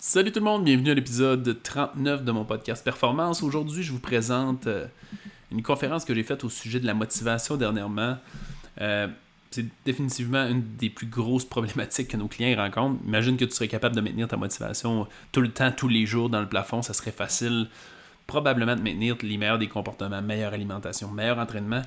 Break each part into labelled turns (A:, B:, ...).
A: Salut tout le monde, bienvenue à l'épisode 39 de mon podcast Performance. Aujourd'hui, je vous présente euh, une conférence que j'ai faite au sujet de la motivation dernièrement. Euh, c'est définitivement une des plus grosses problématiques que nos clients rencontrent. Imagine que tu serais capable de maintenir ta motivation tout le temps, tous les jours dans le plafond, ça serait facile probablement de maintenir les meilleurs des comportements, meilleure alimentation, meilleur entraînement.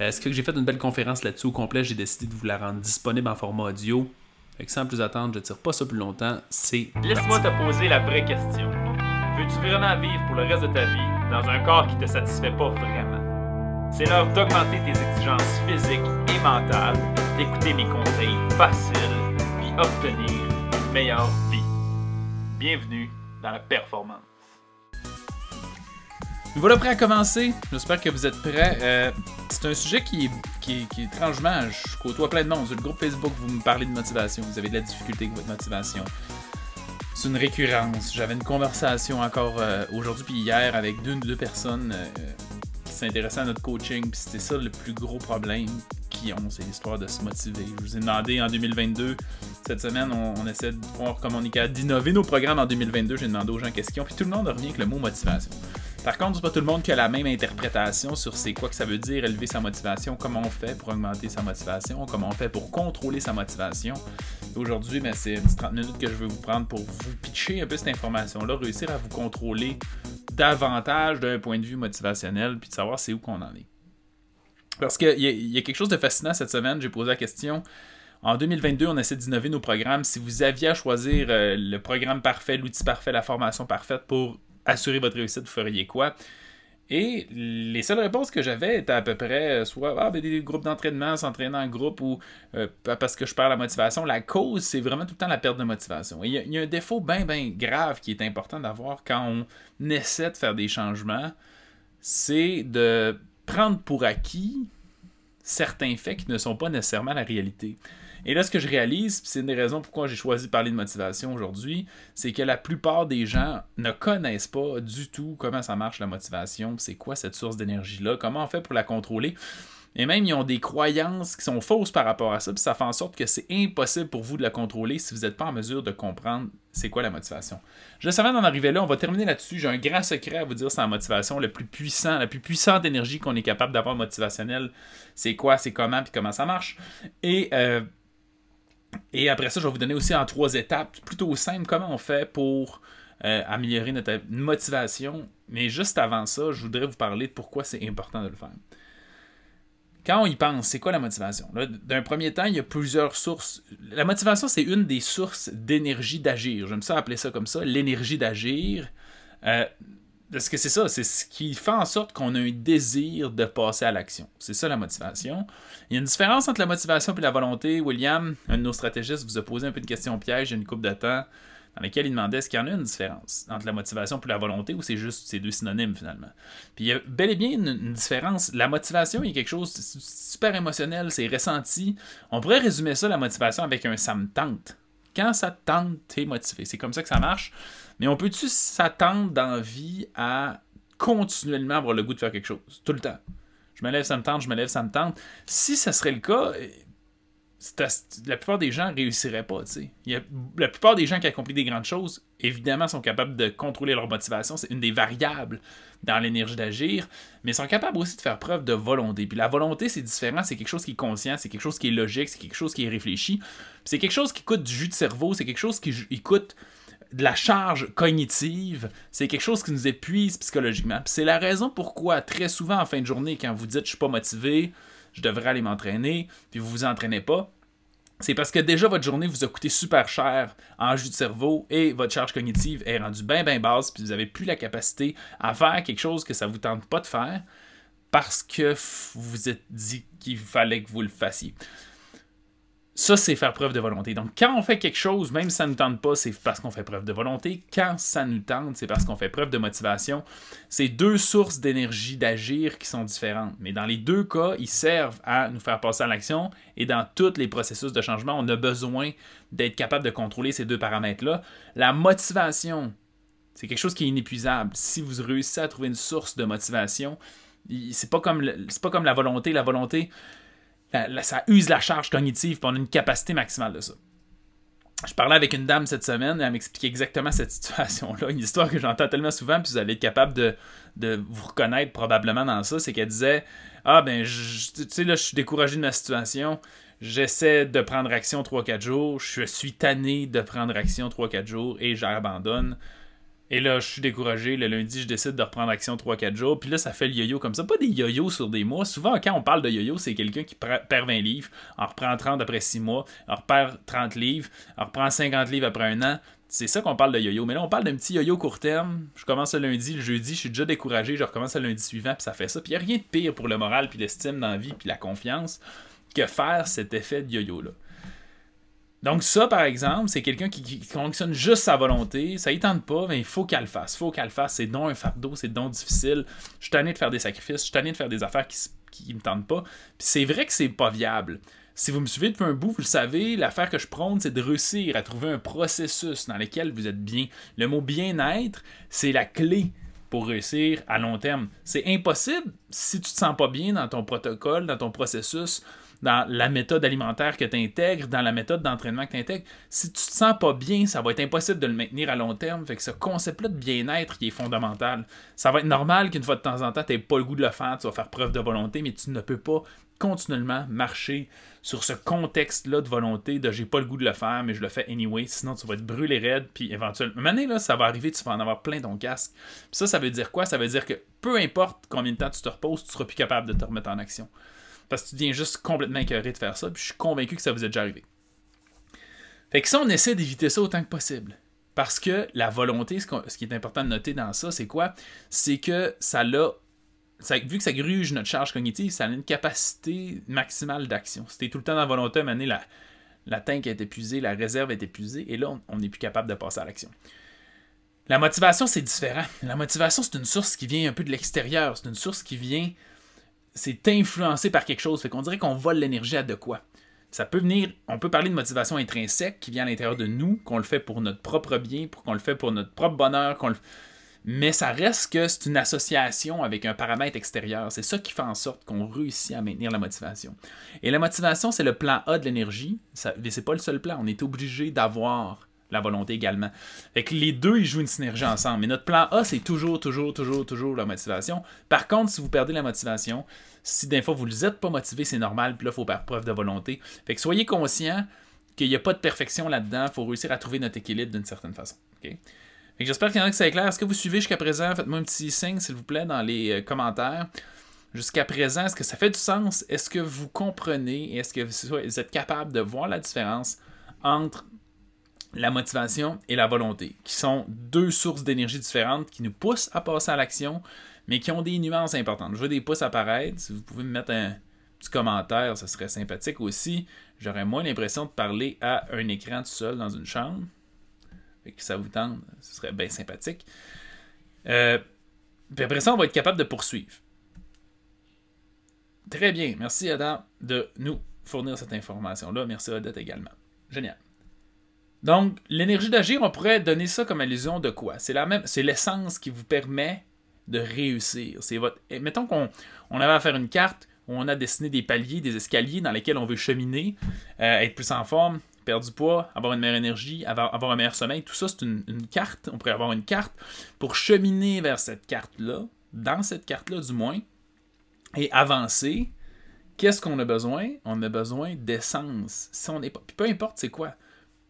A: Euh, ce que j'ai fait une belle conférence là-dessus au complet, j'ai décidé de vous la rendre disponible en format audio. Fait que sans plus attendre, je tire pas ça plus longtemps, c'est
B: Laisse-moi te poser la vraie question. Veux-tu vraiment vivre pour le reste de ta vie dans un corps qui te satisfait pas vraiment? C'est l'heure d'augmenter tes exigences physiques et mentales, d'écouter mes conseils faciles, puis obtenir une meilleure vie. Bienvenue dans la performance.
A: Voilà prêt à commencer. J'espère que vous êtes prêts. Euh, c'est un sujet qui est, qui, qui étrangement. Je côtoie plein de monde. Sur le groupe Facebook, vous me parlez de motivation. Vous avez de la difficulté avec votre motivation. C'est une récurrence. J'avais une conversation encore euh, aujourd'hui puis hier avec deux, deux personnes euh, qui s'intéressaient à notre coaching. Puis c'était ça le plus gros problème qu'ils ont, c'est l'histoire de se motiver. Je vous ai demandé en 2022, cette semaine, on, essaie de voir comment on est capable d'innover nos programmes en 2022. J'ai demandé aux gens question. Puis tout le monde revient avec le mot motivation. Par contre, c'est pas tout le monde qui a la même interprétation sur c'est quoi que ça veut dire élever sa motivation, comment on fait pour augmenter sa motivation, comment on fait pour contrôler sa motivation. Aujourd'hui, ben, c'est une petite 30 minutes que je veux vous prendre pour vous pitcher un peu cette information-là, réussir à vous contrôler davantage d'un point de vue motivationnel, puis de savoir c'est où qu'on en est. Parce qu'il y, y, a quelque chose de fascinant cette semaine, j'ai posé la question. En 2022, on essaie d'innover nos programmes. Si vous aviez à choisir euh, le programme parfait, l'outil parfait, la formation parfaite pour assurer votre réussite, vous feriez quoi? Et les seules réponses que j'avais étaient à peu près soit ah, ben, des groupes d'entraînement, s'entraîner en groupe ou euh, parce que je perds la motivation. La cause, c'est vraiment tout le temps la perte de motivation. Il y, y a un défaut bien, bien grave qui est important d'avoir quand on essaie de faire des changements, c'est de prendre pour acquis certains faits qui ne sont pas nécessairement la réalité. Et là, ce que je réalise, c'est une des raisons pourquoi j'ai choisi de parler de motivation aujourd'hui, c'est que la plupart des gens ne connaissent pas du tout comment ça marche la motivation, c'est quoi cette source d'énergie-là, comment on fait pour la contrôler. Et même, ils ont des croyances qui sont fausses par rapport à ça, puis ça fait en sorte que c'est impossible pour vous de la contrôler si vous n'êtes pas en mesure de comprendre c'est quoi la motivation. Juste avant d'en arriver là, on va terminer là-dessus. J'ai un grand secret à vous dire sur la motivation, le plus puissant, la plus puissante énergie qu'on est capable d'avoir motivationnelle. C'est quoi, c'est comment, puis comment ça marche. Et euh, et après ça, je vais vous donner aussi en trois étapes, plutôt simples, comment on fait pour euh, améliorer notre motivation. Mais juste avant ça, je voudrais vous parler de pourquoi c'est important de le faire. Quand on y pense, c'est quoi la motivation? D'un premier temps, il y a plusieurs sources. La motivation, c'est une des sources d'énergie d'agir. J'aime ça appeler ça comme ça, l'énergie d'agir. Euh, parce que c'est ça, c'est ce qui fait en sorte qu'on a un désir de passer à l'action. C'est ça la motivation. Il y a une différence entre la motivation et la volonté. William, un de nos stratégistes, vous a posé un peu de question piège il y une couple de dans laquelle il demandait est-ce qu'il y en a une différence entre la motivation et la volonté ou c'est juste ces deux synonymes finalement? Puis il y a bel et bien une, différence. La motivation, il y a quelque chose de super émotionnel, c'est ressenti. On pourrait résumer ça, la motivation, avec un ça me. Quand ça te tente, t'es motivé. C'est comme ça que ça marche. Mais on peut-tu s'attendre dans la vie à continuellement avoir le goût de faire quelque chose, tout le temps? Je me lève, ça me tente, je me lève, ça me tente. Si ça serait le cas, la plupart des gens réussiraient pas. Il y la plupart des gens qui accomplissent des grandes choses, évidemment, sont capables de contrôler leur motivation. C'est une des variables dans l'énergie d'agir, mais sont capables aussi de faire preuve de volonté. Puis la volonté, c'est différent. C'est quelque chose qui est conscient, c'est quelque chose qui est logique, c'est quelque chose qui est réfléchi. C'est quelque chose qui coûte du jus de cerveau, c'est quelque chose qui coûte de la charge cognitive, c'est quelque chose qui nous épuise psychologiquement. C'est la raison pourquoi très souvent en fin de journée, quand vous dites je suis pas motivé, je devrais aller m'entraîner, puis vous vous entraînez pas, c'est parce que déjà votre journée vous a coûté super cher en jus de cerveau et votre charge cognitive est rendue bien bien basse, puis vous n'avez plus la capacité à faire quelque chose que ça vous tente pas de faire parce que vous vous êtes dit qu'il fallait que vous le fassiez. Ça, c'est faire preuve de volonté. Donc, quand on fait quelque chose, même si ça ne nous tente pas, c'est parce qu'on fait preuve de volonté. Quand ça nous tente, c'est parce qu'on fait preuve de motivation. C'est deux sources d'énergie d'agir qui sont différentes. Mais dans les deux cas, ils servent à nous faire passer à l'action. Et dans tous les processus de changement, on a besoin d'être capable de contrôler ces deux paramètres-là. La motivation, c'est quelque chose qui est inépuisable. Si vous réussissez à trouver une source de motivation, c'est pas comme, c'est pas comme la volonté. La volonté, ça use la charge cognitive, puis on a une capacité maximale de ça. je parlais avec une dame cette semaine et elle m'expliquait exactement cette situation-là. Une histoire que j'entends tellement souvent, puis vous allez être capable de, de vous reconnaître probablement dans ça. C'est qu'elle disait Ah, ben, tu sais, là, je suis découragé de ma situation. J'essaie de prendre action 3-4 jours. Je suis tanné de prendre action 3-4 jours et j'abandonne. Et là, je suis découragé. Le lundi, je décide de reprendre action 3-4 jours. Puis là, ça fait le yo-yo comme ça. Pas des yo-yo sur des mois. Souvent, quand on parle de yo-yo, c'est quelqu'un qui perd 20 livres, en reprend 30 après 6 mois, en repère 30 livres, en reprend 50 livres après un an. C'est ça qu'on parle de yo-yo. Mais là, on parle d'un petit yo-yo court terme. Je commence le lundi, le jeudi, je suis déjà découragé, je recommence le lundi suivant, puis ça fait ça. Puis il n'y a rien de pire pour le moral, puis l'estime dans puis la confiance, que faire cet effet de yo-yo-là. Donc ça, par exemple, c'est quelqu'un qui, fonctionne juste sa volonté, ça y tente pas, mais il faut qu'elle le fasse, il faut qu'elle le fasse, c'est donc un fardeau, c'est donc difficile, je suis tanné de faire des sacrifices, je suis tanné de faire des affaires qui, qui me tentent pas, puis c'est vrai que c'est pas viable. Si vous me suivez depuis un bout, vous le savez, l'affaire que je prône, c'est de réussir à trouver un processus dans lequel vous êtes bien. Le mot bien-être, c'est la clé pour réussir à long terme. C'est impossible si tu te sens pas bien dans ton protocole, dans ton processus, dans la méthode alimentaire que tu intègres, dans la méthode d'entraînement que tu intègres. Si tu te sens pas bien, ça va être impossible de le maintenir à long terme. Fait que ce concept-là de bien-être qui est fondamental. Ça va être normal qu'une fois de temps en temps, tu n'aies pas le goût de le faire, tu vas faire preuve de volonté, mais tu ne peux pas continuellement marcher sur ce contexte-là de volonté de j'ai pas le goût de le faire, mais je le fais anyway, sinon tu vas être brûlé raide, puis éventuellement, une là, ça va arriver, tu vas en avoir plein ton casque. ça, ça veut dire quoi? Ça veut dire que peu importe combien de temps tu te reposes, tu seras plus capable de te remettre en action. Parce que tu viens juste complètement écœuré de faire ça, puis je suis convaincu que ça vous est déjà arrivé. Fait que ça, on essaie d'éviter ça autant que possible. Parce que la volonté, ce, qui est important de noter dans ça, c'est quoi? C'est que ça l'a. vu que ça gruge notre charge cognitive, ça a une capacité maximale d'action. Si tout le temps dans la volonté, à la, la tank est épuisée, la réserve est épuisée, et là, on n'est plus capable de passer à l'action. La motivation, c'est différent. La motivation, c'est une source qui vient un peu de l'extérieur. C'est une source qui vient c'est influencé par quelque chose. Fait qu'on dirait qu'on vole l'énergie à de quoi. Ça peut venir, on peut parler de motivation intrinsèque qui vient à l'intérieur de nous, qu'on le fait pour notre propre bien, pour qu'on le fait pour notre propre bonheur, qu'on mais ça reste que c'est une association avec un paramètre extérieur. C'est ça qui fait en sorte qu'on réussit à maintenir la motivation. Et la motivation, c'est le plan A de l'énergie. Mais c'est pas le seul plan. On est obligé d'avoir la volonté également. Fait les deux, ils jouent une synergie ensemble. Mais notre plan A, c'est toujours, toujours, toujours, toujours la motivation. Par contre, si vous perdez la motivation, si d'un fois vous n'êtes pas motivé, c'est normal, puis là, il faut faire preuve de volonté. Fait que soyez conscient qu'il n'y a pas de perfection là-dedans. Il faut réussir à trouver notre équilibre d'une certaine façon. Que j'espère qu'il y en a que c'est clair. Est-ce que vous suivez jusqu'à présent? Faites-moi un petit signe, s'il vous plaît, dans les euh, commentaires. Jusqu'à présent, est-ce que ça fait du sens? Est-ce que vous comprenez? Est-ce que vous êtes capable de voir la différence entre la motivation et la volonté, qui sont deux sources d'énergie différentes qui nous poussent à passer à l'action, mais qui ont des nuances importantes. Je vois des pouces apparaître. Si vous pouvez me mettre un petit commentaire, ça serait sympathique aussi. J'aurais moins l'impression de parler à un écran tout seul dans une chambre. et que ça vous tente, ce serait bien sympathique. Euh, puis après ça, on va être capable de poursuivre. Très bien. Merci Adam de nous fournir cette information-là. Merci Odette également. Génial. Donc, l'énergie d'agir, on pourrait donner ça comme allusion de quoi? C'est la même, c'est l'essence qui vous permet de réussir. C'est votre, mettons qu'on on avait à faire une carte où on a dessiné des paliers, des escaliers dans lesquels on veut cheminer, euh, être plus en forme, perdre du poids, avoir une meilleure énergie, avoir, un meilleur sommeil. Tout ça, c'est une, carte. On pourrait avoir une carte pour cheminer vers cette carte-là, dans cette carte-là du moins, et avancer. Qu'est-ce qu'on a besoin? On a besoin d'essence. Si on pas, peu importe c'est quoi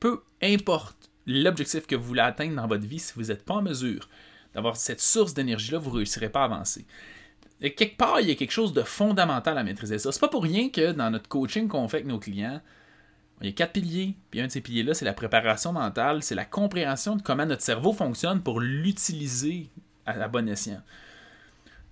A: peu importe l'objectif que vous voulez atteindre dans votre vie, si vous n'êtes pas en mesure d'avoir cette source d'énergie-là, vous ne réussirez pas à avancer. Et quelque part, il y a quelque chose de fondamental à maîtriser ça. C'est pas pour rien que dans notre coaching qu'on fait avec nos clients, il y a quatre piliers. Puis un de ces piliers-là, c'est la préparation mentale, c'est la compréhension de comment notre cerveau fonctionne pour l'utiliser à la bonne escient.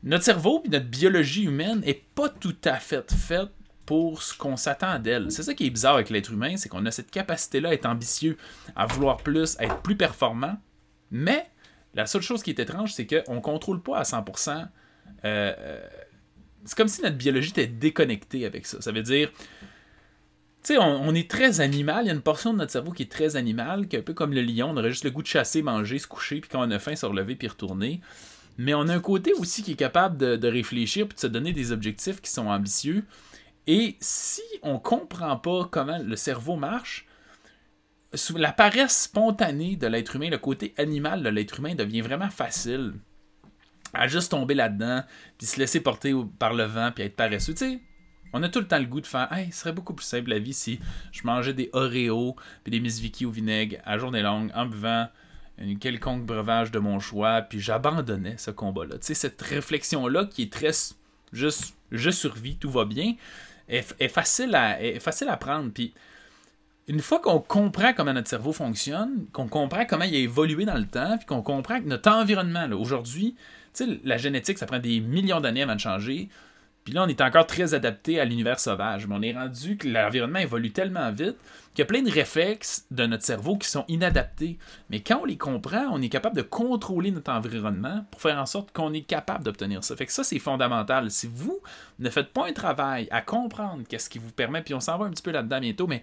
A: Notre cerveau et notre biologie humaine n'est pas tout à fait faite pour ce qu'on s'attend d'elle. C'est ça qui est bizarre avec l'être humain, c'est qu'on a cette capacité-là à être ambitieux, à vouloir plus, à être plus performant, mais la seule chose qui est étrange, c'est qu'on ne contrôle pas à 100%. Euh, euh, c'est comme si notre biologie était déconnectée avec ça. Ça veut dire, tu sais, on, est très animal. Il y a une portion de notre cerveau qui est très animal, qui est un peu comme le lion. On aurait juste le goût de chasser, manger, se coucher, puis quand on a faim, se relever puis retourner. Mais on a un côté aussi qui est capable de, réfléchir puis de se donner des objectifs qui sont ambitieux. Et si on ne comprend pas comment le cerveau marche, la paresse spontanée de l'être humain, le côté animal de l'être humain devient vraiment facile à juste tomber là-dedans, puis se laisser porter par le vent, puis être paresseux. Tu sais, on a tout le temps le goût de faire Hey, ce serait beaucoup plus simple la vie si je mangeais des Oreos puis des Miss Vicky au vinaigre à journée longue en buvant une quelconque breuvage de mon choix, puis j'abandonnais ce combat-là. Tu sais, cette réflexion-là qui est très juste je survis, tout va bien, est, facile, à, est prendre. Une fois qu'on comprend comment notre cerveau fonctionne, qu'on comprend comment il a évolué dans le temps, puis qu'on comprend que notre environnement, aujourd'hui, la génétique, ça prend des millions d'années avant de changer. Puis là, on est encore très adapté à l'univers sauvage. Mais on est rendu que l'environnement évolue tellement vite qu'il y a plein de réflexes de notre cerveau qui sont inadaptés. Mais quand on les comprend, on est capable de contrôler notre environnement pour faire en sorte qu'on est capable d'obtenir ça. Fait que ça, c'est fondamental. Si vous ne faites pas un travail à comprendre qu'est-ce qui vous permet, puis on s'en va un petit peu là-dedans bientôt, mais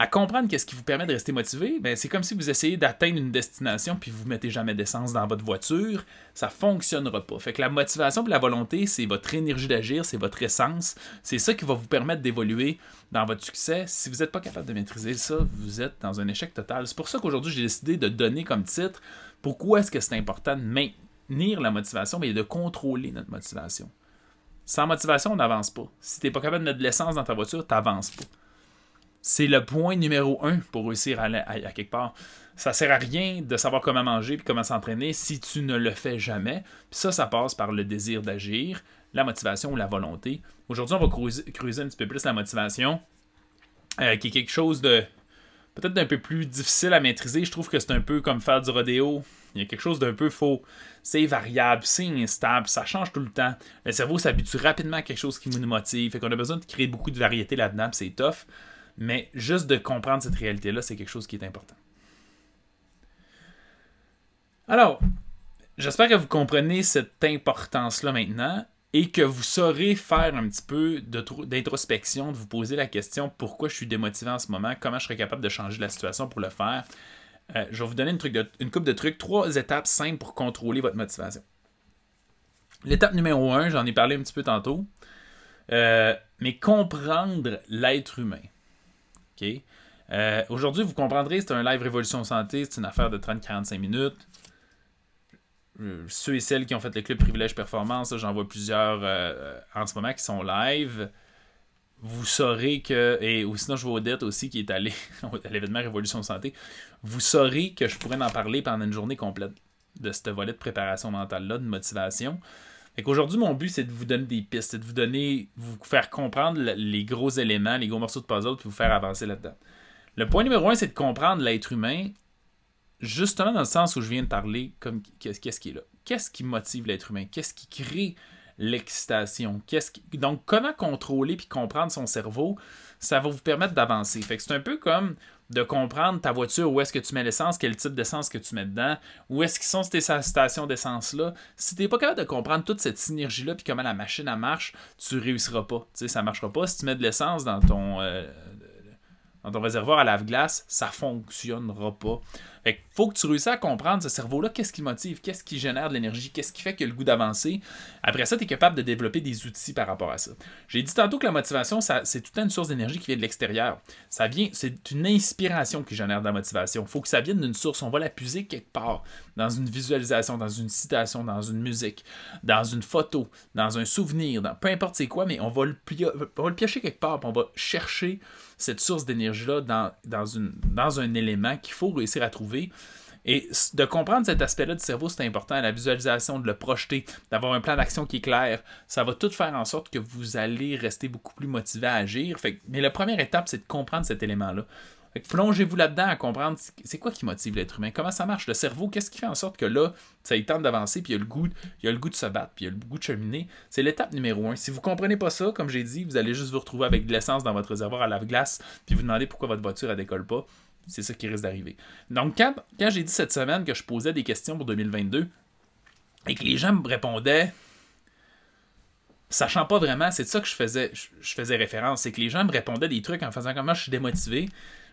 A: à comprendre qu'est-ce qui vous permet de rester motivé, ben c'est comme si vous essayez d'atteindre une destination puis vous mettez jamais d'essence dans votre voiture, ça fonctionnera pas. Fait que la motivation et la volonté, c'est votre énergie d'agir, c'est votre essence, c'est ça qui va vous permettre d'évoluer dans votre succès. Si vous n'êtes pas capable de maîtriser ça, vous êtes dans un échec total. C'est pour ça qu'aujourd'hui, j'ai décidé de donner comme titre pourquoi est-ce que c'est important de maintenir la motivation, mais de contrôler notre motivation. Sans motivation, on n'avance pas. Si tu n'es pas capable de mettre de l'essence dans ta voiture, tu n'avances pas c'est le point numéro un pour réussir à, aller à, quelque part. Ça sert à rien de savoir comment manger et comment s'entraîner si tu ne le fais jamais. Puis ça, ça passe par le désir d'agir, la motivation ou la volonté. Aujourd'hui, on va creuser, un petit peu plus la motivation, euh, qui est quelque chose de peut-être d'un peu plus difficile à maîtriser. Je trouve que c'est un peu comme faire du rodéo. Il y a quelque chose d'un peu faux. C'est variable, c'est instable, ça change tout le temps. Le cerveau s'habitue rapidement à quelque chose qui nous motive. Fait qu'on a besoin de créer beaucoup de variété là-dedans, c'est tough. Mais juste de comprendre cette réalité-là, c'est quelque chose qui est important. Alors, j'espère que vous comprenez cette importance-là maintenant et que vous saurez faire un petit peu d'introspection, de vous poser la question pourquoi je suis démotivé en ce moment, comment je serais capable de changer la situation pour le faire. Euh, je vais vous donner une, truc une coupe de trucs, trois étapes simples pour contrôler votre motivation. L'étape numéro un, j'en ai parlé un petit peu tantôt, euh, mais comprendre l'être humain. Euh, aujourd'hui, vous comprendrez, c'est un live Révolution Santé, c'est une affaire de 30-45 minutes. Euh, ceux et celles qui ont fait le club Privilège Performance, j'en vois plusieurs euh, en ce moment qui sont live. Vous saurez que, et ou sinon je vois Odette aussi qui est allée à l'événement Révolution Santé, vous saurez que je pourrais en parler pendant une journée complète de ce volet de préparation mentale-là, de motivation. Aujourd'hui, mon but, c'est de vous donner des pistes, c'est de vous donner, vous faire comprendre les gros éléments, les gros morceaux de puzzle, puis vous faire avancer là-dedans. Le point numéro un, c'est de comprendre l'être humain, justement dans le sens où je viens de parler, comme qu'est-ce qui est là? Qu'est-ce qui motive l'être humain? Qu'est-ce qui crée l'excitation? Qu'est-ce qui... Donc, comment contrôler puis comprendre son cerveau, ça va vous permettre d'avancer. Fait que c'est un peu comme de comprendre ta voiture, où est-ce que tu mets l'essence, quel type d'essence que tu mets dedans, où est-ce qu'ils sont ces stations d'essence-là. Si tu n'es pas capable de comprendre toute cette synergie-là, puis comment la machine elle marche, tu réussiras pas. Tu sais, ça marchera pas. Si tu mets de l'essence dans ton euh, dans ton réservoir à lave-glace, ça fonctionnera pas. Fait faut que tu réussisses à comprendre ce cerveau-là, qu'est-ce qui motive, qu'est-ce qui génère de l'énergie, qu'est-ce qui fait a le goût d'avancer? Après ça, tu es capable de développer des outils par rapport à ça. J'ai dit tantôt que la motivation, c'est tout une source d'énergie qui vient de l'extérieur. Ça vient, c'est une inspiration qui génère de la motivation. Faut que ça vienne d'une source. On va la puiser quelque part, dans une visualisation, dans une citation, dans une musique, dans une photo, dans un souvenir, peu importe c'est quoi, mais on va le, on va le piocher quelque part, puis on va chercher cette source d'énergie-là dans, dans, une, dans un élément qu'il faut réussir à trouver. Et de comprendre cet aspect-là du cerveau, c'est important. La visualisation, de le projeter, d'avoir un plan d'action qui est clair, ça va tout faire en sorte que vous allez rester beaucoup plus motivé à agir. Mais la première étape, c'est de comprendre cet élément-là. Plongez-vous là-dedans à comprendre c'est quoi qui motive l'être humain, comment ça marche, le cerveau, qu'est-ce qui fait en sorte que là, ça y tente d'avancer, puis il y a le goût, il y a le goût de se battre, puis il y a le goût de cheminer. C'est l'étape numéro un. Si vous comprenez pas ça, comme j'ai dit, vous allez juste vous retrouver avec de l'essence dans votre réservoir à lave-glace, puis vous demandez pourquoi votre voiture ne décolle pas. C'est ça qui risque d'arriver. Donc, quand, quand j'ai dit cette semaine que je posais des questions pour 2022 et que les gens me répondaient sachant pas vraiment, c'est de ça que je faisais, je, faisais référence, c'est que les gens me répondaient des trucs en faisant comment je suis démotivé.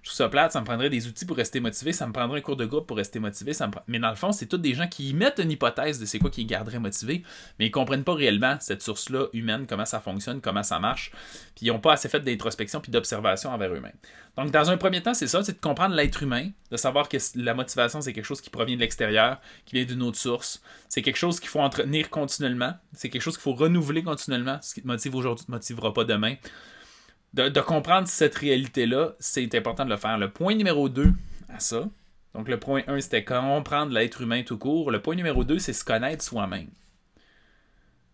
A: Trouve ça plate, ça me prendrait des outils pour rester motivé, ça me prendrait un cours de groupe pour rester motivé. Mais dans le fond, c'est tous des gens qui y mettent une hypothèse de c'est quoi qui les garderait motivés, mais ils comprennent pas réellement cette source-là humaine, comment ça fonctionne, comment ça marche, puis ils n'ont pas assez fait d'introspection puis d'observation envers eux-mêmes. Donc, dans un premier temps, c'est ça, c'est de comprendre l'être humain, de savoir que la motivation, c'est quelque chose qui provient de l'extérieur, qui vient d'une autre source. C'est quelque chose qu'il faut entretenir continuellement, c'est quelque chose qu'il faut renouveler continuellement. Ce qui te motive aujourd'hui ne te motivera pas demain de, comprendre cette réalité-là, c'est important de le faire. Le point numéro 2 à ça, donc le point 1, c'était comprendre l'être humain tout court. Le point numéro 2, c'est se connaître soi-même.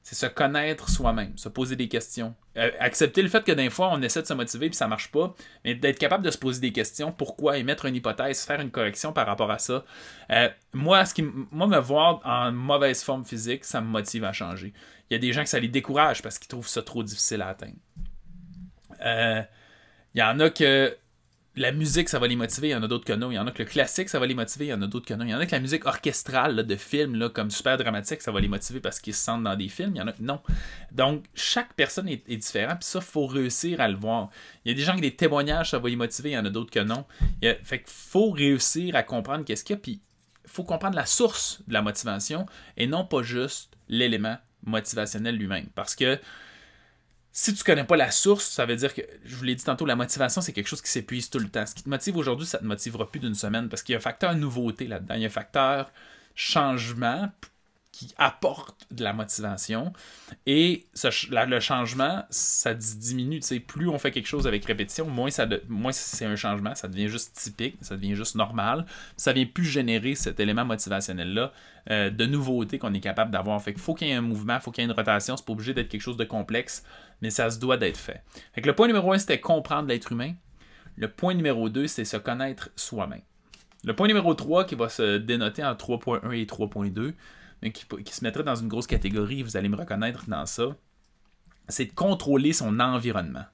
A: C'est se connaître soi-même, se poser des questions. Euh, accepter le fait que des fois, on essaie de se motiver puis ça marche pas, mais d'être capable de se poser des questions, pourquoi, émettre une hypothèse, faire une correction par rapport à ça? Euh, moi, ce qui, moi, me voir en mauvaise forme physique, ça me motive à changer. Il y a des gens que ça les décourage parce qu'ils trouvent ça trop difficile à atteindre. Il euh, y en a que la musique, ça va les motiver, il y en a d'autres que non. Il y en a que le classique, ça va les motiver, il y en a d'autres que non. Il y en a que la musique orchestrale de films, là, comme super dramatique, ça va les motiver parce qu'ils se sentent dans des films. Il y en a que non. Donc, chaque personne est, différente, puis ça, faut réussir à le voir. Il y a des gens qui des témoignages, ça va les motiver, il y en a d'autres que non. Fait qu'il faut réussir à comprendre qu'est-ce qu'il y a, puis faut comprendre la source de la motivation et non pas juste l'élément motivationnel lui-même. Parce que si tu connais pas la source, ça veut dire que, je vous l'ai dit tantôt, la motivation, c'est quelque chose qui s'épuise tout le temps. Ce qui te motive aujourd'hui, ça te motivera plus d'une semaine parce qu'il y a un facteur nouveauté là-dedans. Il y a un facteur changement qui apporte de la motivation. Et le changement, ça diminue. plus on fait quelque chose avec répétition, moins, moins c'est un changement, ça devient juste typique, ça devient juste normal. Ça vient plus générer cet élément motivationnel-là euh, de nouveauté qu'on est capable d'avoir. Fait qu'il faut qu'il y ait un mouvement, faut qu'il y ait une rotation. C'est pas obligé d'être quelque chose de complexe, mais ça se doit d'être fait. Fait que le point numéro un, c'était comprendre l'être humain. Le point numéro deux, c'est se connaître soi-même. Le point numéro 3 qui va se dénoter en 3.1 et 3.2, qui, se mettrait dans une grosse catégorie, vous allez me reconnaître dans ça, c'est de contrôler son environnement.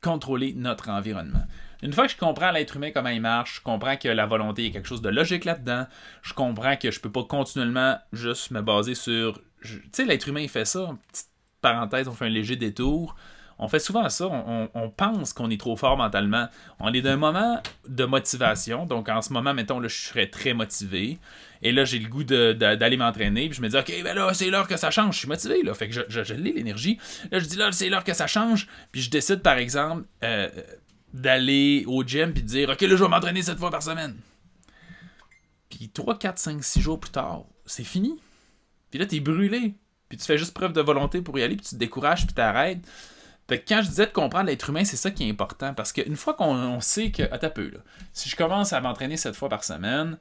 A: Contrôler notre environnement. Une fois que je comprends l'être humain, comment il marche, je comprends que la volonté, a quelque chose de logique là-dedans, je comprends que je peux pas continuellement juste me baser sur... Tu sais, l'être humain, il fait ça, petite parenthèse, on fait un léger détour. On fait souvent ça, on, pense qu'on est trop fort mentalement. On est d'un moment de motivation, donc en ce moment, mettons, là, je serais très motivé. Et là, j'ai le goût d'aller m'entraîner. Puis je me dis, OK, ben là, c'est l'heure que ça change. Je suis motivé, là. Fait que je, l'ai, l'énergie. Là, je dis, là, c'est l'heure que ça change. Puis je décide, par exemple, euh, d'aller au gym puis de dire, OK, là, je vais m'entraîner cette fois par semaine. Puis 3, 4, 5, 6 jours plus tard, c'est fini. Puis là, t'es brûlé. Puis tu fais juste preuve de volonté pour y aller, puis tu te décourages, puis t'arrêtes. Fait que quand je disais de comprendre l'être humain, c'est ça qui est important. Parce qu'une fois qu'on sait que, attends peu, là, si je commence à m'entraîner cette fois par semaine,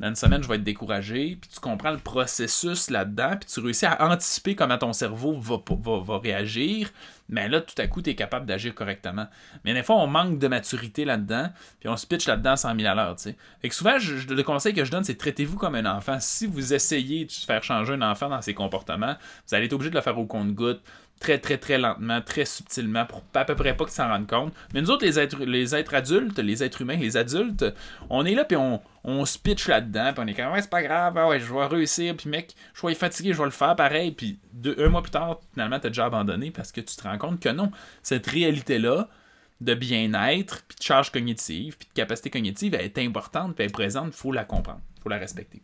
A: dans une semaine, je vais être découragé, puis tu comprends le processus là-dedans, puis tu réussis à anticiper comment ton cerveau va, va, réagir, mais là, tout à coup, tu es capable d'agir correctement. Mais des fois, on manque de maturité là-dedans, puis on se pitch là-dedans 100 000 à l'heure, tu sais. Fait que souvent, le conseil que je donne, c'est traitez-vous comme un enfant. Si vous essayez de faire changer un enfant dans ses comportements, vous allez être obligé de le faire au compte-goutte, très, très, très lentement, très subtilement, pour à peu près pas qu'ils s'en rendent compte. Mais nous autres, les êtres, les êtres adultes, les êtres humains, les adultes, on est là, puis on, on se pitch là-dedans, puis on est comme, ouais, c'est pas grave, ah ouais, je vais réussir, puis mec, je vais être fatigué, je vais le faire pareil, puis un mois plus tard, finalement, t'as déjà abandonné parce que tu te rends compte que non, cette réalité-là, de bien-être, puis de charge cognitive, puis de capacité cognitive, elle est importante, puis elle est présente, il faut la comprendre, il faut la respecter.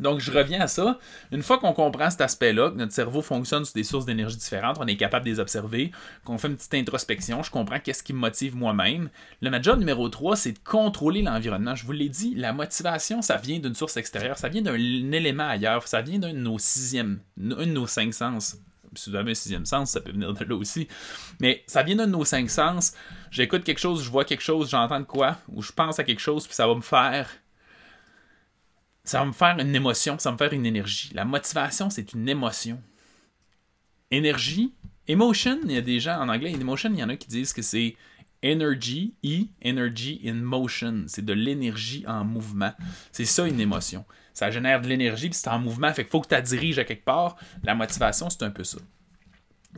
A: Donc, je reviens à ça. Une fois qu'on comprend cet aspect-là, que notre cerveau fonctionne sur des sources d'énergie différentes, on est capable de les observer, qu'on fait une petite introspection, je comprends qu'est-ce qui me motive moi-même. Le major numéro 3, c'est de contrôler l'environnement. Je vous l'ai dit, la motivation, ça vient d'une source extérieure, ça vient d'un élément ailleurs, ça vient d'un de nos sixièmes, un de nos cinq sens. Si vous avez un sixième sens, ça peut venir de là aussi. Mais ça vient d'un de nos cinq sens. J'écoute quelque chose, je vois quelque chose, j'entends quoi, ou je pense à quelque chose, puis ça va me faire ça va me faire une émotion, ça va me faire une énergie. La motivation, c'est une émotion. Énergie, emotion, il y a des gens en anglais, emotion, il y en a qui disent que c'est energy, E, energy in motion. C'est de l'énergie en mouvement. C'est ça une émotion. Ça génère de l'énergie, puis c'est en mouvement, fait qu'il faut que tu la diriges à quelque part. La motivation, c'est un peu ça.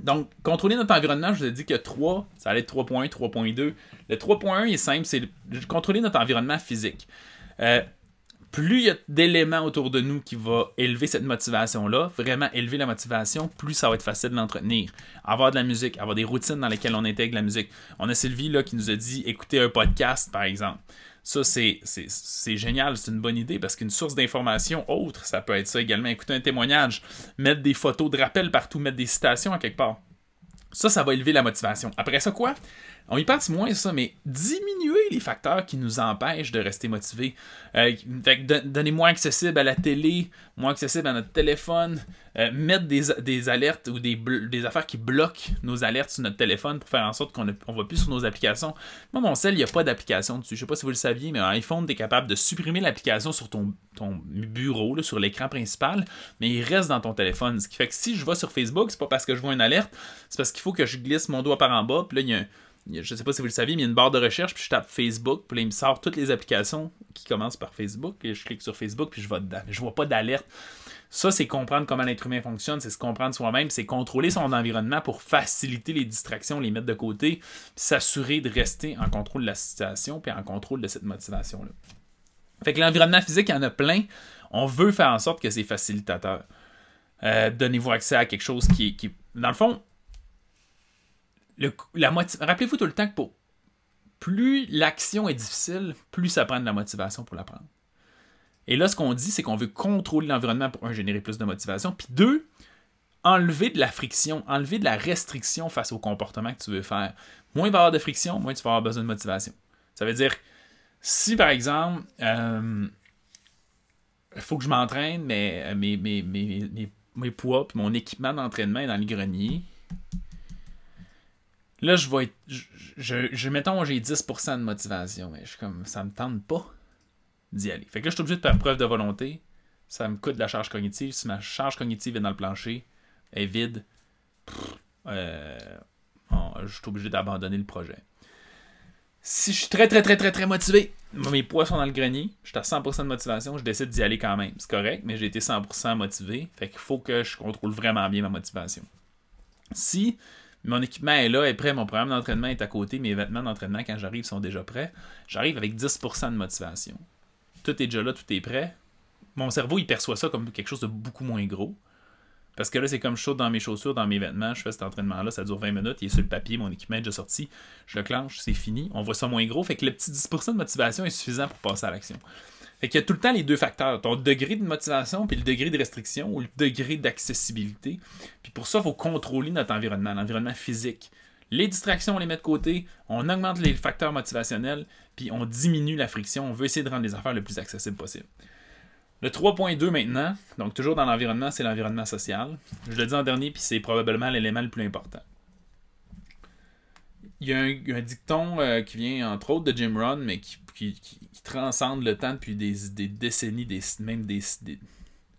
A: Donc, contrôler notre environnement, je vous ai dit que 3, ça allait être 3.1, 3.2. Le 3.1 est simple, c'est contrôler notre environnement physique. Euh, plus il y a d'éléments autour de nous qui vont élever cette motivation-là, vraiment élever la motivation, plus ça va être facile de l'entretenir. Avoir de la musique, avoir des routines dans lesquelles on intègre la musique. On a Sylvie qui nous a dit écouter un podcast, par exemple. Ça, c'est, c'est, génial, c'est une bonne idée parce qu'une source d'information autre, ça peut être ça également. Écouter un témoignage, mettre des photos de rappel partout, mettre des citations à quelque part. Ça, ça va élever la motivation. Après ça, quoi? On y pense moins ça, mais diminuer les facteurs qui nous empêchent de rester motivés. Euh, donner moins accessible à la télé, moins accessible à notre téléphone, euh, mettre des, alertes ou des, affaires qui bloquent nos alertes sur notre téléphone pour faire en sorte qu'on ne va plus sur nos applications. Moi, mon cell, il n'y a pas d'application dessus. Je sais pas si vous le saviez, mais un iPhone, tu es capable de supprimer l'application sur ton, ton bureau, sur l'écran principal, mais il reste dans ton téléphone. Ce qui fait que si je vais sur Facebook, c'est pas parce que je vois une alerte, c'est parce qu'il faut que je glisse mon doigt par en bas, puis là, il y a un je sais pas si vous le saviez, mais il y a une barre de recherche, puis je tape Facebook, puis il me sort toutes les applications qui commencent par Facebook, et je clique sur Facebook, puis je vais dedans. Je vois pas d'alerte. Ça, c'est comprendre comment l'être humain fonctionne, c'est se comprendre soi-même, c'est contrôler son environnement pour faciliter les distractions, les mettre de côté, s'assurer de rester en contrôle de la situation, puis en contrôle de cette motivation-là. Fait que l'environnement physique, il y en a plein. On veut faire en sorte que c'est facilitateur. Euh, donnez-vous accès à quelque chose qui. Dans le fond, Rappelez-vous tout le temps que plus l'action est difficile, plus ça prend de la motivation pour la prendre. Et là, ce qu'on dit, c'est qu'on veut contrôler l'environnement pour, un, générer plus de motivation, puis deux, enlever de la friction, enlever de la restriction face au comportement que tu veux faire. Moins il va y avoir de friction, moins tu vas avoir besoin de motivation. Ça veut dire, si par exemple, il euh, faut que je m'entraîne, mais mes, mes, mes, mes poids et mon équipement d'entraînement est dans le grenier, Là, je vais être. Je, je, mettons, j'ai 10% de motivation, mais je suis comme. Ça me tente pas d'y aller. Fait que là, je suis obligé de faire preuve de volonté. Ça me coûte de la charge cognitive. Si ma charge cognitive est dans le plancher, est vide, euh, je suis obligé d'abandonner le projet. Si je suis très, très, très, très, très motivé, mes poids sont dans le grenier, je suis à 100% de motivation, je décide d'y aller quand même. C'est correct, mais j'ai été 100% motivé. Fait qu'il faut que je contrôle vraiment bien ma motivation. Si mon équipement est là, est prêt, mon programme d'entraînement est à côté, mes vêtements d'entraînement, quand j'arrive, sont déjà prêts. J'arrive avec 10% de motivation. Tout est déjà là, tout est prêt. Mon cerveau, il perçoit ça comme quelque chose de beaucoup moins gros. Parce que là, c'est comme saute dans mes chaussures, dans mes vêtements, je fais cet entraînement-là, ça dure 20 minutes, il est sur le papier, mon équipement est déjà sorti, je le clenche, c'est fini, on voit ça moins gros, fait que le petit 10% de motivation est suffisant pour passer à l'action. Fait qu'il y a tout le temps les deux facteurs, ton degré de motivation puis le degré de restriction ou le degré d'accessibilité. Puis pour ça, il faut contrôler notre environnement, l'environnement physique. Les distractions, on les met de côté, on augmente les facteurs motivationnels, puis on diminue la friction. On veut essayer de rendre les affaires le plus accessibles possible. Le 3.2 maintenant, donc toujours dans l'environnement, c'est l'environnement social. Je le dis en dernier, puis c'est probablement l'élément le plus important. Il y a un, dicton euh, qui vient entre autres de Jim Rohn, mais qui transcende le temps depuis des, décennies, des, même des,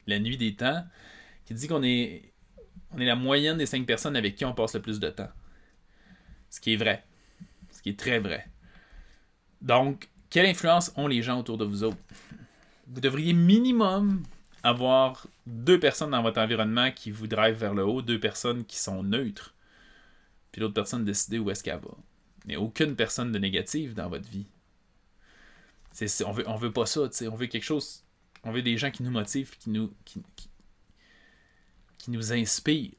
A: la nuit des temps, qui dit qu'on est, est la moyenne des cinq personnes avec qui on passe le plus de temps. Ce qui est vrai. Ce qui est très vrai. Donc, quelle influence ont les gens autour de vous autres? Vous devriez minimum avoir deux personnes dans votre environnement qui vous drivent vers le haut, deux personnes qui sont neutres, puis l'autre personne décider où est-ce qu'elle va. Mais aucune personne de négative dans votre vie on veut, on veut pas ça, on veut quelque chose. On veut des gens qui nous motivent, qui nous, nous inspirent.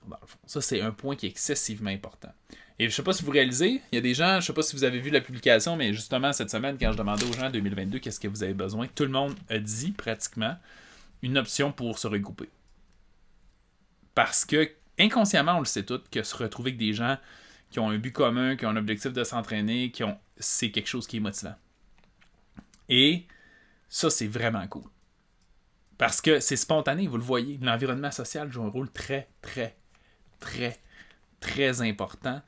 A: Ça, c'est un point qui est excessivement important. Et je sais pas si vous réalisez, il y a des gens, je sais pas si vous avez vu la publication, mais justement cette semaine, quand je demandais aux gens en 2022 qu'est-ce que vous avez besoin, tout le monde a dit pratiquement une option pour se regrouper. Parce que inconsciemment, on le sait tous, que se retrouver avec des gens qui ont un but commun, qui ont un objectif de s'entraîner, qui ont c'est quelque chose qui est motivant. Et ça, c'est vraiment cool. Parce que c'est spontané, vous le voyez. L'environnement social joue un rôle très, très, très, très important.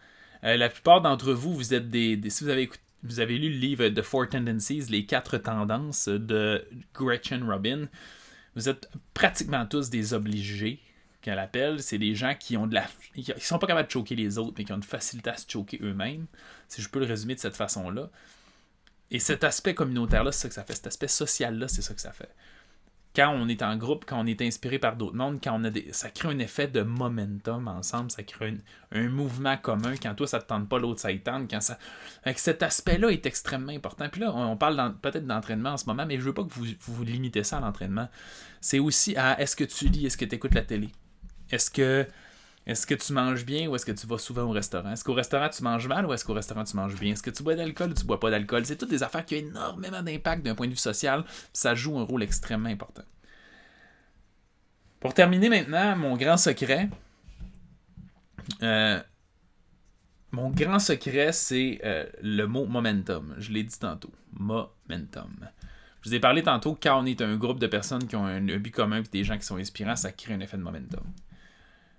A: Euh, la plupart d'entre vous, vous êtes des. si vous avez, vous avez lu le livre The Four Tendencies, les quatre tendances de Gretchen Robin, vous êtes pratiquement tous des obligés qu'elle appelle. C'est des gens qui ont de la. qui sont pas capables de choquer les autres, mais qui ont une facilité à se choquer eux-mêmes. Si je peux le résumer de cette façon-là. Et cet aspect communautaire-là, c'est ça que ça fait. Cet aspect social-là, c'est ça que ça fait. Quand on est en groupe, quand on est inspiré par d'autres mondes, quand on a des, ça crée un effet de momentum ensemble, ça crée un, mouvement commun. Quand toi, ça te tente pas, l'autre, ça y tente. Quand ça... cet aspect-là est extrêmement important. Puis là, on parle peut-être d'entraînement en ce moment, mais je veux pas que vous vous, limitez ça à l'entraînement. C'est aussi à est-ce que tu lis, est-ce que tu écoutes la télé? Est-ce que est-ce que tu manges bien ou est-ce que tu vas souvent au restaurant? Est-ce qu'au restaurant tu manges mal ou est-ce qu'au restaurant tu manges bien? Est-ce que tu bois d'alcool ou tu bois pas d'alcool? C'est toutes des affaires qui ont énormément d'impact d'un point de vue social. Ça joue un rôle extrêmement important. Pour terminer maintenant, mon grand secret. Euh, mon grand secret, c'est euh, le mot momentum. Je l'ai dit tantôt. Momentum. Je vous ai parlé tantôt, quand on est un groupe de personnes qui ont un, but commun et des gens qui sont inspirants, ça crée un effet de momentum.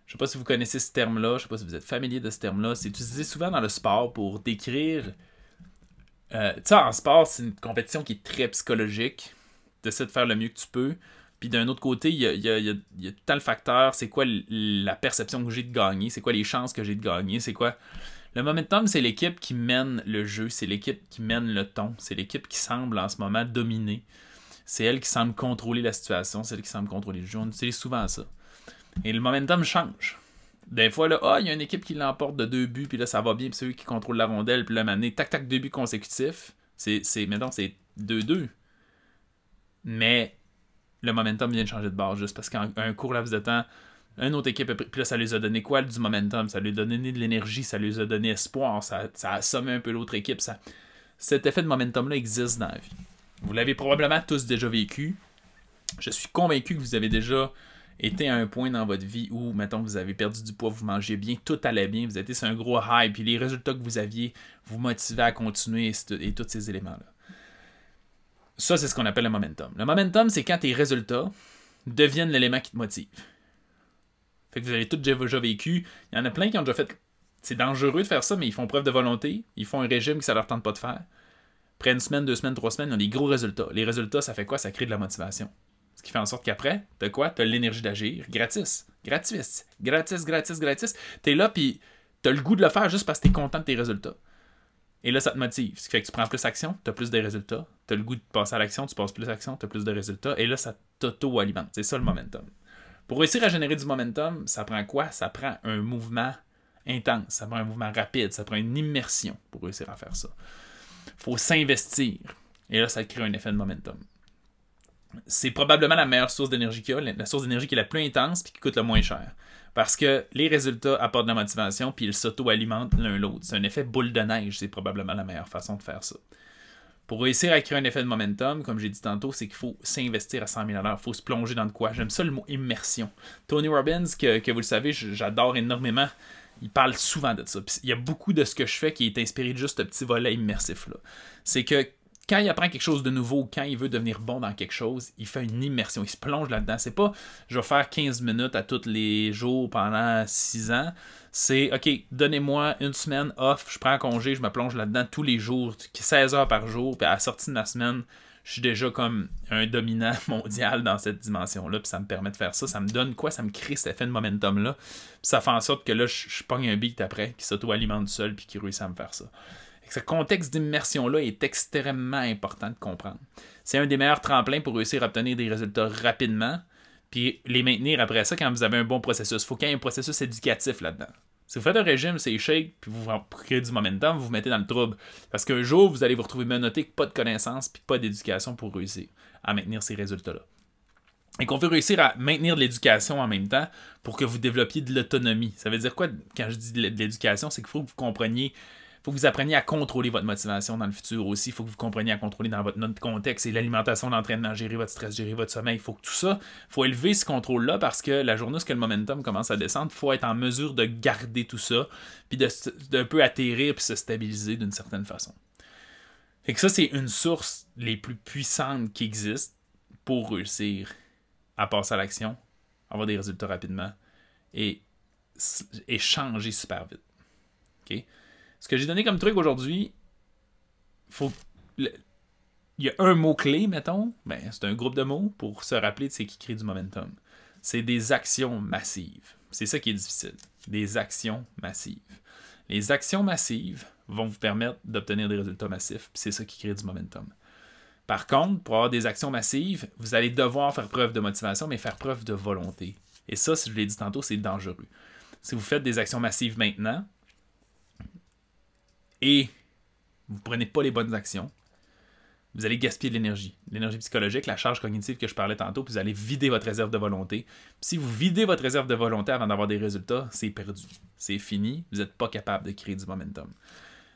A: Je sais pas si vous connaissez ce terme-là, je sais pas si vous êtes familier de ce terme-là. C'est utilisé souvent dans le sport pour décrire. Euh, tu sais, en sport, c'est une compétition qui est très psychologique. Tu essaies de faire le mieux que tu peux. Puis d'un autre côté, il y a, y, a, y le facteur c'est quoi la perception que j'ai de gagner, c'est quoi les chances que j'ai de gagner, c'est quoi. Le momentum, c'est l'équipe qui mène le jeu, c'est l'équipe qui mène le ton, c'est l'équipe qui semble en ce moment dominer. C'est elle qui semble contrôler la situation, c'est elle qui semble contrôler le jeu. C'est souvent ça. Et le momentum change. Des fois, là, ah, il y a une équipe qui l'emporte de deux buts, puis là, ça va bien, puis c'est eux qui contrôlent la rondelle, puis là, maintenant, tac, tac, deux buts consécutifs. C'est, c'est, maintenant, c'est 2-2. Mais le momentum vient de changer de base, juste parce qu'un court laps de temps, une autre équipe, puis là, ça lui a donné quoi du momentum? Ça lui a donné de l'énergie, ça lui a donné espoir, ça, ça a assommé un peu l'autre équipe. Ça... Cet effet de momentum-là existe dans la vie. Vous l'avez probablement tous déjà vécu. Je suis convaincu que vous avez déjà été à un point dans votre vie où, mettons, vous avez perdu du poids, vous mangez bien, tout allait bien, vous étiez sur un gros high, puis les résultats que vous aviez vous motivaient à continuer et, tous ces éléments-là. Ça, c'est ce qu'on appelle le momentum. Le momentum, c'est quand tes résultats deviennent l'élément qui te motive. Fait que vous avez tout déjà vécu. Il y en a plein qui ont déjà fait. C'est dangereux de faire ça, mais ils font preuve de volonté. Ils font un régime que ça leur tente pas de faire. Après une semaine, deux semaines, trois semaines, ils ont des gros résultats. Les résultats, ça fait quoi? Ça crée de la motivation. Qui fait en sorte qu'après, t'as quoi? T'as l'énergie d'agir gratis. Gratis. Gratis, gratis, gratis. T'es là, puis t'as le goût de le faire juste parce que t'es content de tes résultats. Et là, ça te motive. Ce qui fait que tu prends plus d'action, tu as plus de résultats. Tu as le goût de passer à l'action, tu passes plus d'action, tu as plus de résultats. Et là, ça t'auto-alimente. C'est ça le momentum. Pour réussir à générer du momentum, ça prend quoi? Ça prend un mouvement intense, ça prend un mouvement rapide, ça prend une immersion pour réussir à faire ça. Faut s'investir. Et là, ça crée un effet de momentum c'est probablement la meilleure source d'énergie qu'il y a, la source d'énergie qui est la plus intense et qui coûte le moins cher. Parce que les résultats apportent de la motivation puis ils s'auto-alimentent l'un l'autre. C'est un effet boule de neige, c'est probablement la meilleure façon de faire ça. Pour réussir à créer un effet de momentum, comme j'ai dit tantôt, c'est qu'il faut s'investir à 100 000 Il faut se plonger dans de quoi. J'aime ça le mot immersion. Tony Robbins, que, vous le savez, j'adore énormément, il parle souvent de ça. il y a beaucoup de ce que je fais qui est inspiré de juste ce petit volet immersif-là. C'est que quand il apprend quelque chose de nouveau, quand il veut devenir bon dans quelque chose, il fait une immersion, il se plonge là-dedans. C'est pas je vais faire 15 minutes à tous les jours pendant 6 ans. C'est OK, donnez-moi une semaine off, je prends un congé, je me plonge là-dedans tous les jours, 16 heures par jour, puis à la sortie de la semaine, je suis déjà comme un dominant mondial dans cette dimension-là, puis ça me permet de faire ça. Ça me donne quoi? Ça me crée cet effet de momentum-là. Puis ça fait en sorte que là, je, je pogne un beat après qui s'auto-alimente seul, puis qui réussit à me faire ça. Ce contexte d'immersion-là est extrêmement important de comprendre. C'est un des meilleurs tremplins pour réussir à obtenir des résultats rapidement, puis les maintenir après ça quand vous avez un bon processus. Il faut qu'il y ait un processus éducatif là-dedans. Si vous faites un régime, c'est shake, puis vous créez du momentum, vous vous mettez dans le trouble. Parce qu'un jour, vous allez vous retrouver menotté pas de connaissances, puis pas d'éducation pour réussir à maintenir ces résultats-là. Et qu'on veut réussir à maintenir de l'éducation en même temps pour que vous développiez de l'autonomie. Ça veut dire quoi quand je dis de l'éducation? C'est qu'il faut que vous compreniez faut que vous appreniez à contrôler votre motivation dans le futur aussi. Il faut que vous compreniez à contrôler dans votre contexte et l'alimentation, l'entraînement, gérer votre stress, gérer votre sommeil. Il faut que tout ça, faut élever ce contrôle-là parce que la journée où le momentum commence à descendre, il faut être en mesure de garder tout ça, puis de, un peu atterrir puis se stabiliser d'une certaine façon. Et que ça, c'est une source les plus puissantes qui existent pour réussir à passer à l'action, avoir des résultats rapidement et, et changer super vite. OK? Ce que j'ai donné comme truc aujourd'hui, faut. Il y a un mot-clé, mettons. Ben, c'est un groupe de mots pour se rappeler de ce qui crée du momentum. C'est des actions massives. C'est ça qui est difficile. Des actions massives. Les actions massives vont vous permettre d'obtenir des résultats massifs, c'est ça qui crée du momentum. Par contre, pour avoir des actions massives, vous allez devoir faire preuve de motivation, mais faire preuve de volonté. Et ça, si je l'ai dit tantôt, c'est dangereux. Si vous faites des actions massives maintenant et vous ne prenez pas les bonnes actions, vous allez gaspiller de l'énergie, l'énergie psychologique, la charge cognitive que je parlais tantôt, puis vous allez vider votre réserve de volonté. si vous videz votre réserve de volonté avant d'avoir des résultats, c'est perdu. C'est fini, vous n'êtes pas capable de créer du momentum.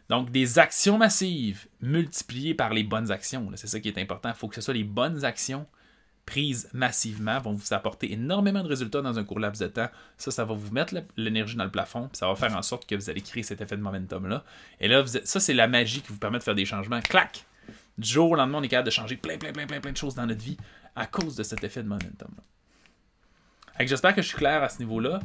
A: Donc, des actions massives multipliées par les bonnes actions, c'est ça qui est important. Il faut que ce soit les bonnes actions prises massivement vont vous apporter énormément de résultats dans un court laps de temps. Ça, ça va vous mettre l'énergie dans le plafond, puis ça va faire en sorte que vous allez créer cet effet de momentum-là. Et là, ça, c'est la magie qui vous permet de faire des changements. Clac! Du jour au lendemain, on est capable de changer plein, plein, plein, plein, plein de choses dans notre vie à cause de cet effet de momentum-là. J'espère que je suis clair à ce niveau-là.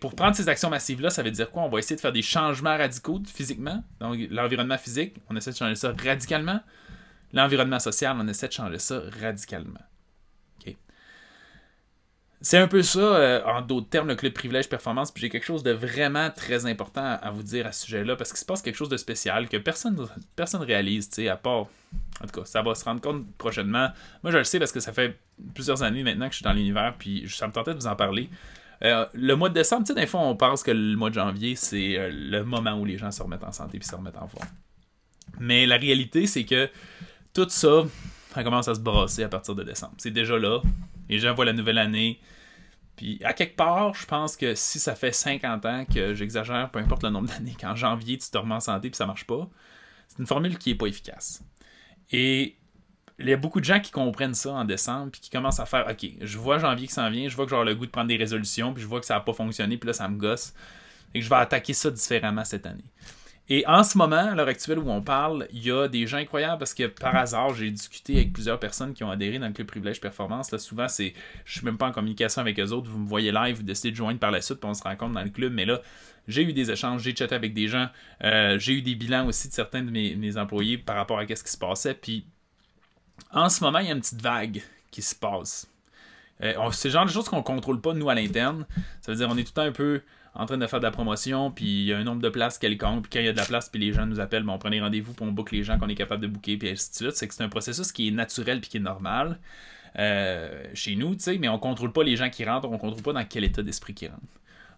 A: Pour prendre ces actions massives-là, ça veut dire quoi? On va essayer de faire des changements radicaux physiquement. Donc, l'environnement physique, on essaie de changer ça radicalement. L'environnement social, on essaie de changer ça radicalement. C'est un peu ça, euh, en d'autres termes, le club privilège performance. Puis j'ai quelque chose de vraiment très important à, vous dire à ce sujet-là, parce qu'il se passe quelque chose de spécial que personne personne réalise, tu sais, à part. En tout cas, ça va se rendre compte prochainement. Moi, je le sais parce que ça fait plusieurs années maintenant que je suis dans l'univers, puis ça me tentait de vous en parler. Euh, le mois de décembre, tu sais, des fois, on pense que le mois de janvier, c'est euh, le moment où les gens se remettent en santé puis se remettent en forme. Mais la réalité, c'est que tout ça, ça commence à se brasser à partir de décembre. C'est déjà là. Les gens voient la nouvelle année. Puis à quelque part, je pense que si ça fait 50 ans que j'exagère, peu importe le nombre d'années, qu'en janvier tu te remets en santé puis ça marche pas, c'est une formule qui est pas efficace. Et il y a beaucoup de gens qui comprennent ça en décembre puis qui commencent à faire OK, je vois janvier qui s'en vient, je vois que j'aurai le goût de prendre des résolutions, puis je vois que ça n'a pas fonctionné, puis là ça me gosse. Et que je vais attaquer ça différemment cette année. Et en ce moment, à l'heure actuelle où on parle, il y a des gens incroyables parce que par hasard, j'ai discuté avec plusieurs personnes qui ont adhéré dans le club Privilège Performance. Là, souvent, c'est, je suis même pas en communication avec eux autres. Vous me voyez live, vous décidez de joindre par la suite, puis on se rencontre dans le club. Mais là, j'ai eu des échanges, j'ai chatté avec des gens, euh, j'ai eu des bilans aussi de certains de mes, employés par rapport à ce qui se passait. Puis en ce moment, il y a une petite vague qui se passe. Euh, c'est le genre de choses qu'on contrôle pas, nous, à l'interne. Ça veut dire on est tout le temps un peu en train de faire de la promotion, puis il y a un nombre de places quelconque, puis quand il y a de la place, puis les gens nous appellent, on prend des rendez-vous, puis on book les gens qu'on est capable de booker, puis ainsi de suite. C'est que c'est un processus qui est naturel, puis qui est normal euh, chez nous, tu sais, mais on contrôle pas les gens qui rentrent, on contrôle pas dans quel état d'esprit qui rentrent.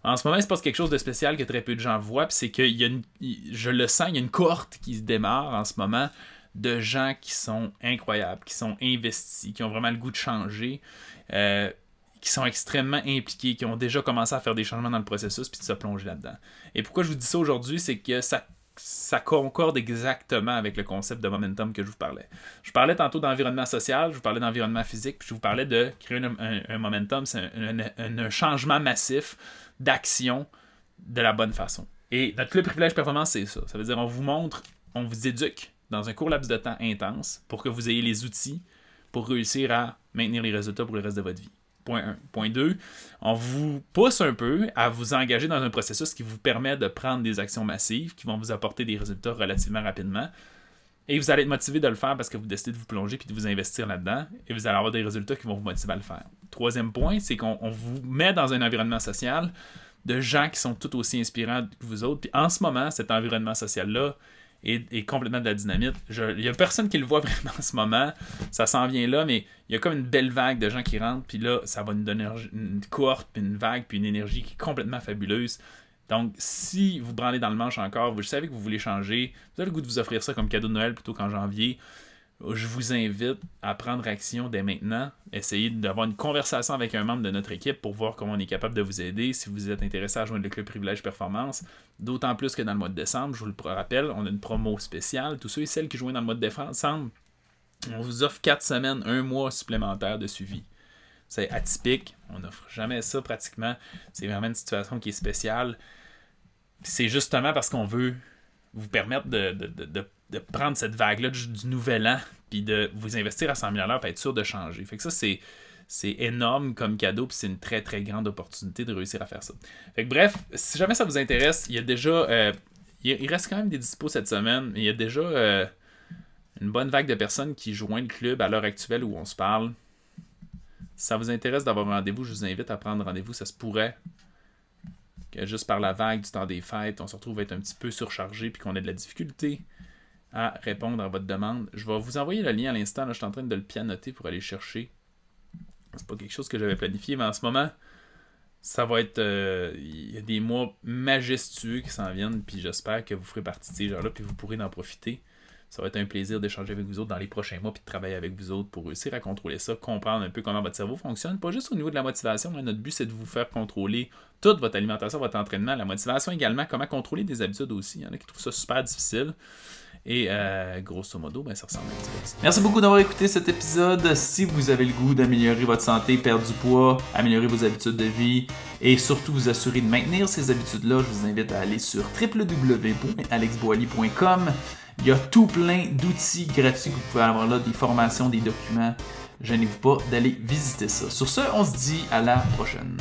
A: En ce moment, il se passe quelque chose de spécial que très peu de gens voient, puis c'est que y a une, je le sens, il y a une cohorte qui se démarre en ce moment de gens qui sont incroyables, qui sont investis, qui ont vraiment le goût de changer. Euh, qui sont extrêmement impliqués, qui ont déjà commencé à faire des changements dans le processus, puis de se plonger là-dedans. Et pourquoi je vous dis ça aujourd'hui, c'est que ça, ça concorde exactement avec le concept de momentum que je vous parlais. Je parlais tantôt d'environnement social, je vous parlais d'environnement physique, puis je vous parlais de créer un, momentum, c'est un, changement massif d'action de la bonne façon. Et notre club privilège performance, c'est ça. Ça veut dire on vous montre, on vous éduque dans un court laps de temps intense pour que vous ayez les outils pour réussir à maintenir les résultats pour le reste de votre vie. Point 1. Point 2, on vous pousse un peu à vous engager dans un processus qui vous permet de prendre des actions massives qui vont vous apporter des résultats relativement rapidement. Et vous allez être motivé de le faire parce que vous décidez de vous plonger puis de vous investir là-dedans et vous allez avoir des résultats qui vont vous motiver à le faire. Troisième point, c'est qu'on vous met dans un environnement social de gens qui sont tout aussi inspirants que vous autres. Puis en ce moment, cet environnement social-là, et, complètement de la dynamite. Il n'y a personne qui le voit vraiment en ce moment. Ça s'en vient là, mais il y a comme une belle vague de gens qui rentrent, puis là, ça va nous donner une cohorte, puis une vague, puis une énergie qui est complètement fabuleuse. Donc, si vous branlez dans le manche encore, vous savez que vous voulez changer, vous avez le goût de vous offrir ça comme cadeau de Noël plutôt qu'en janvier, je vous invite à prendre action dès maintenant. Essayez d'avoir une conversation avec un membre de notre équipe pour voir comment on est capable de vous aider si vous êtes intéressé à joindre le club Privilège Performance. D'autant plus que dans le mois de décembre, je vous le rappelle, on a une promo spéciale. Tous ceux et celles qui jouent dans le mois de décembre, on vous offre 4 semaines, un mois supplémentaire de suivi. C'est atypique, on n'offre jamais ça pratiquement. C'est vraiment une situation qui est spéciale. C'est justement parce qu'on veut vous permettre de de prendre cette vague-là du, nouvel an, puis de vous investir à 100 000 pour être sûr de changer. Fait que ça, c'est c'est énorme comme cadeau, puis c'est une très très grande opportunité de réussir à faire ça. Fait que, bref, si jamais ça vous intéresse, il y a déjà. Euh, il, reste quand même des dispos cette semaine, mais il y a déjà euh, une bonne vague de personnes qui joignent le club à l'heure actuelle où on se parle. Si ça vous intéresse d'avoir un rendez-vous, je vous invite à prendre rendez-vous. Ça se pourrait que juste par la vague du temps des fêtes, on se retrouve à être un petit peu surchargé puis qu'on ait de la difficulté à répondre à votre demande. Je vais vous envoyer le lien à l'instant. Je suis en train de le pianoter pour aller chercher. C'est pas quelque chose que j'avais planifié, mais en ce moment, ça va être. euh, Il y a des mois majestueux qui s'en viennent, puis j'espère que vous ferez partie de ces gens-là, puis vous pourrez en profiter. Ça va être un plaisir d'échanger avec vous autres dans les prochains mois, puis de travailler avec vous autres pour réussir à contrôler ça, comprendre un peu comment votre cerveau fonctionne. Pas juste au niveau de la motivation, notre but c'est de vous faire contrôler toute votre alimentation, votre entraînement, la motivation également, comment contrôler des habitudes aussi. Il y en a qui trouvent ça super difficile. Et euh, grosso modo, ben, ça ressemble un petit peu à ça. Merci beaucoup d'avoir écouté cet épisode. Si vous avez le goût d'améliorer votre santé, perdre du poids, améliorer vos habitudes de vie et surtout vous assurer de maintenir ces habitudes-là, je vous invite à aller sur www.alexboily.com. Il y a tout plein d'outils gratuits que vous pouvez avoir là, des formations, des documents. Gênez-vous pas d'aller visiter ça. Sur ce, on se dit à la prochaine.